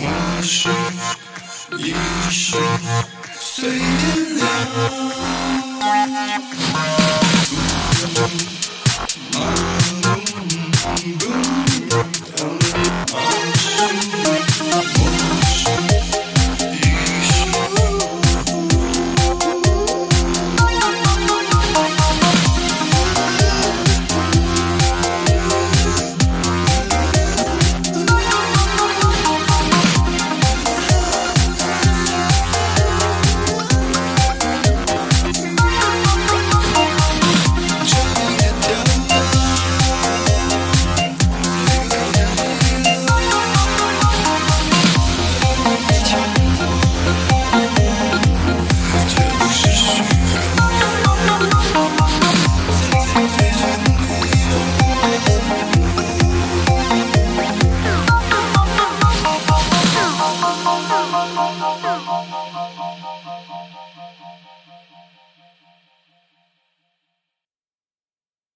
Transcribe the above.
我是艺术，随便聊。不